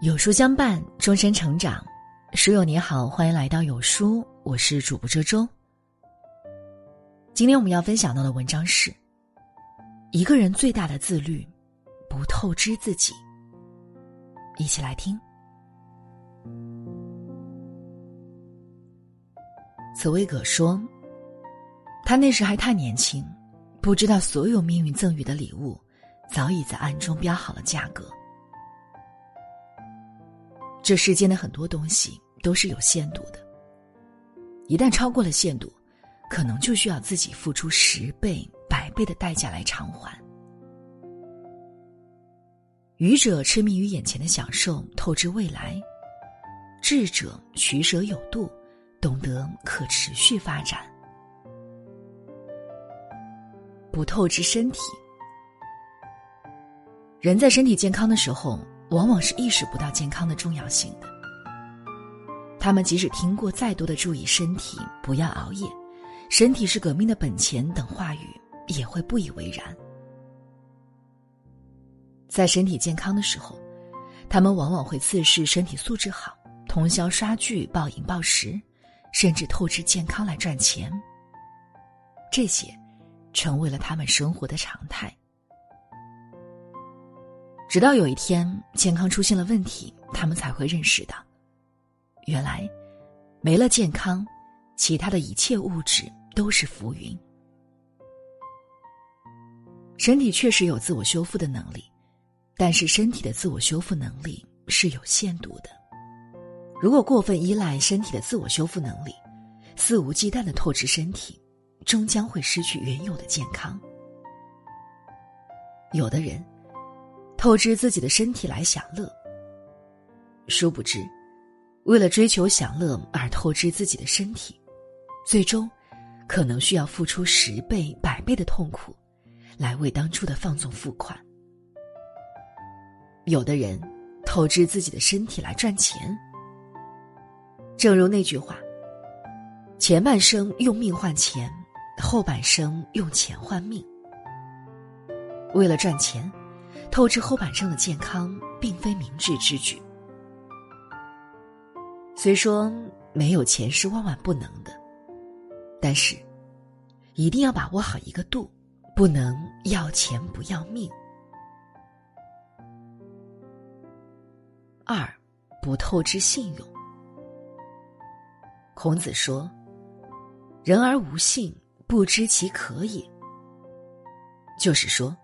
有书相伴，终身成长。书友你好，欢迎来到有书，我是主播周周。今天我们要分享到的文章是：一个人最大的自律，不透支自己。一起来听。茨威格说：“他那时还太年轻，不知道所有命运赠予的礼物，早已在暗中标好了价格。”这世间的很多东西都是有限度的，一旦超过了限度，可能就需要自己付出十倍、百倍的代价来偿还。愚者痴迷于眼前的享受，透支未来；智者取舍有度，懂得可持续发展。不透支身体，人在身体健康的时候。往往是意识不到健康的重要性的。他们即使听过再多的注意身体、不要熬夜、身体是革命的本钱等话语，也会不以为然。在身体健康的时候，他们往往会自视身体素质好，通宵刷剧、暴饮暴食，甚至透支健康来赚钱。这些，成为了他们生活的常态。直到有一天健康出现了问题，他们才会认识到，原来没了健康，其他的一切物质都是浮云。身体确实有自我修复的能力，但是身体的自我修复能力是有限度的。如果过分依赖身体的自我修复能力，肆无忌惮的透支身体，终将会失去原有的健康。有的人。透支自己的身体来享乐，殊不知，为了追求享乐而透支自己的身体，最终可能需要付出十倍、百倍的痛苦，来为当初的放纵付款。有的人透支自己的身体来赚钱，正如那句话：“前半生用命换钱，后半生用钱换命。”为了赚钱。透支后半生的健康，并非明智之举。虽说没有钱是万万不能的，但是一定要把握好一个度，不能要钱不要命。二，不透支信用。孔子说：“人而无信，不知其可也。”就是说。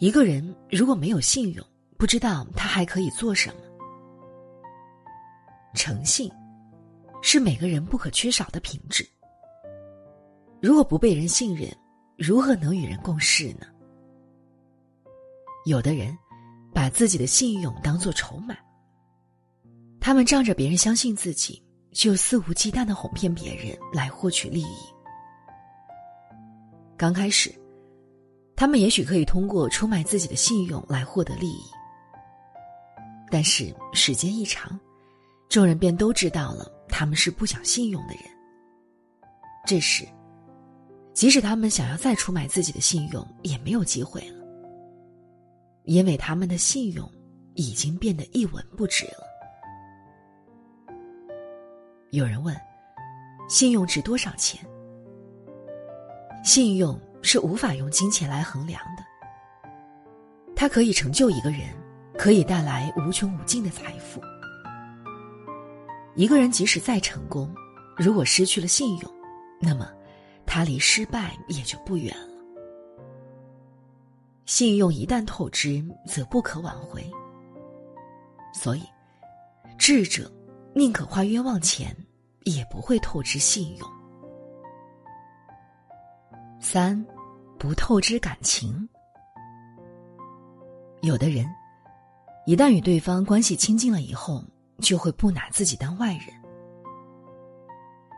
一个人如果没有信用，不知道他还可以做什么。诚信是每个人不可缺少的品质。如果不被人信任，如何能与人共事呢？有的人把自己的信用当做筹码，他们仗着别人相信自己，就肆无忌惮的哄骗别人来获取利益。刚开始。他们也许可以通过出卖自己的信用来获得利益，但是时间一长，众人便都知道了他们是不讲信用的人。这时，即使他们想要再出卖自己的信用，也没有机会了，因为他们的信用已经变得一文不值了。有人问：“信用值多少钱？”信用。是无法用金钱来衡量的。它可以成就一个人，可以带来无穷无尽的财富。一个人即使再成功，如果失去了信用，那么他离失败也就不远了。信用一旦透支，则不可挽回。所以，智者宁可花冤枉钱，也不会透支信用。三，不透支感情。有的人，一旦与对方关系亲近了以后，就会不拿自己当外人。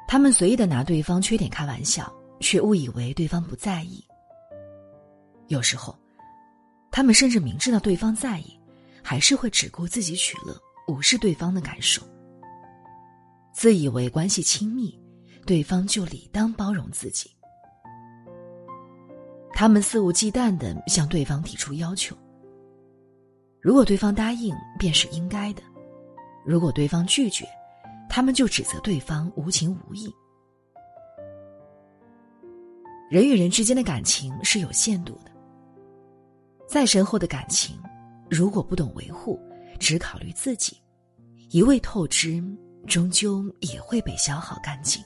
他们随意的拿对方缺点开玩笑，却误以为对方不在意。有时候，他们甚至明知道对方在意，还是会只顾自己取乐，无视对方的感受。自以为关系亲密，对方就理当包容自己。他们肆无忌惮的向对方提出要求，如果对方答应，便是应该的；如果对方拒绝，他们就指责对方无情无义。人与人之间的感情是有限度的，再深厚的感情，如果不懂维护，只考虑自己，一味透支，终究也会被消耗干净。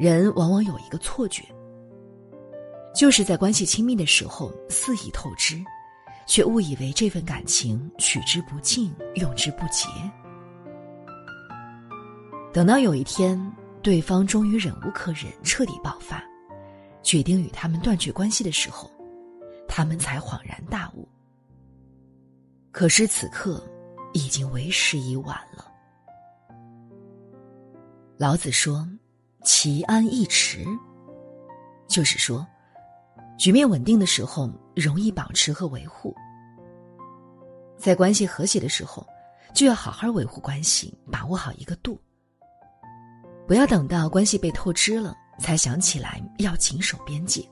人往往有一个错觉。就是在关系亲密的时候肆意透支，却误以为这份感情取之不尽、用之不竭。等到有一天，对方终于忍无可忍、彻底爆发，决定与他们断绝关系的时候，他们才恍然大悟。可是此刻，已经为时已晚了。老子说：“其安易持。”就是说。局面稳定的时候，容易保持和维护；在关系和谐的时候，就要好好维护关系，把握好一个度。不要等到关系被透支了，才想起来要谨守边界。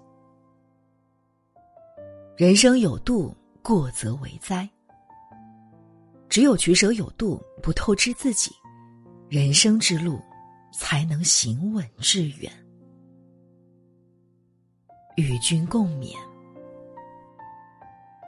人生有度，过则为灾。只有取舍有度，不透支自己，人生之路才能行稳致远。与君共勉。